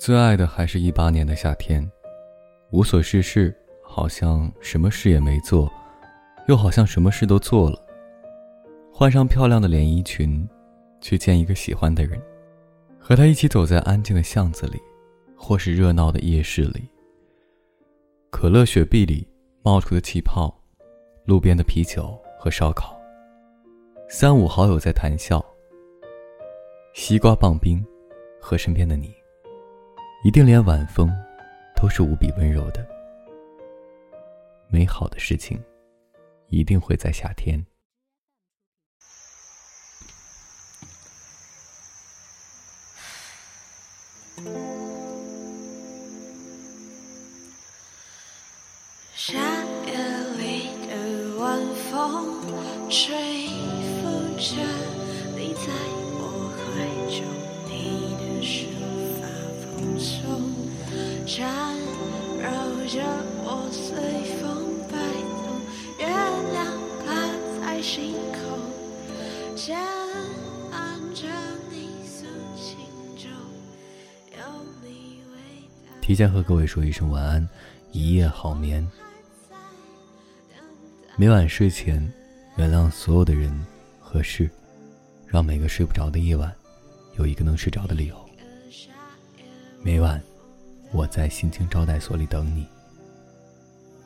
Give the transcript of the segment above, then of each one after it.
最爱的还是一八年的夏天，无所事事，好像什么事也没做，又好像什么事都做了。换上漂亮的连衣裙，去见一个喜欢的人，和他一起走在安静的巷子里，或是热闹的夜市里。可乐、雪碧里冒出的气泡，路边的啤酒和烧烤，三五好友在谈笑。西瓜棒冰，和身边的你。一定连晚风都是无比温柔的。美好的事情，一定会在夏天。夏夜里的晚风，吹拂着你在随风摆动，月亮挂在心口，提前和各位说一声晚安，一夜好眠。每晚睡前，原谅所有的人和事，让每个睡不着的夜晚，有一个能睡着的理由。每晚，我在心情招待所里等你。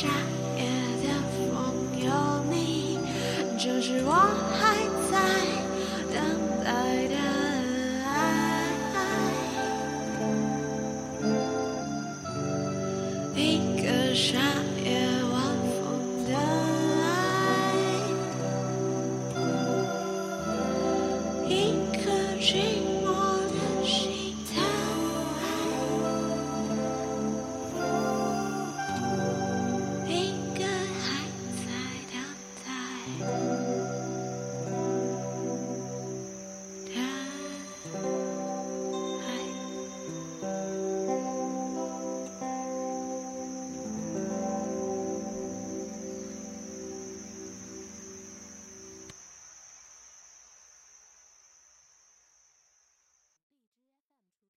夏夜的风，有你就是我还在等待的爱，一个夏夜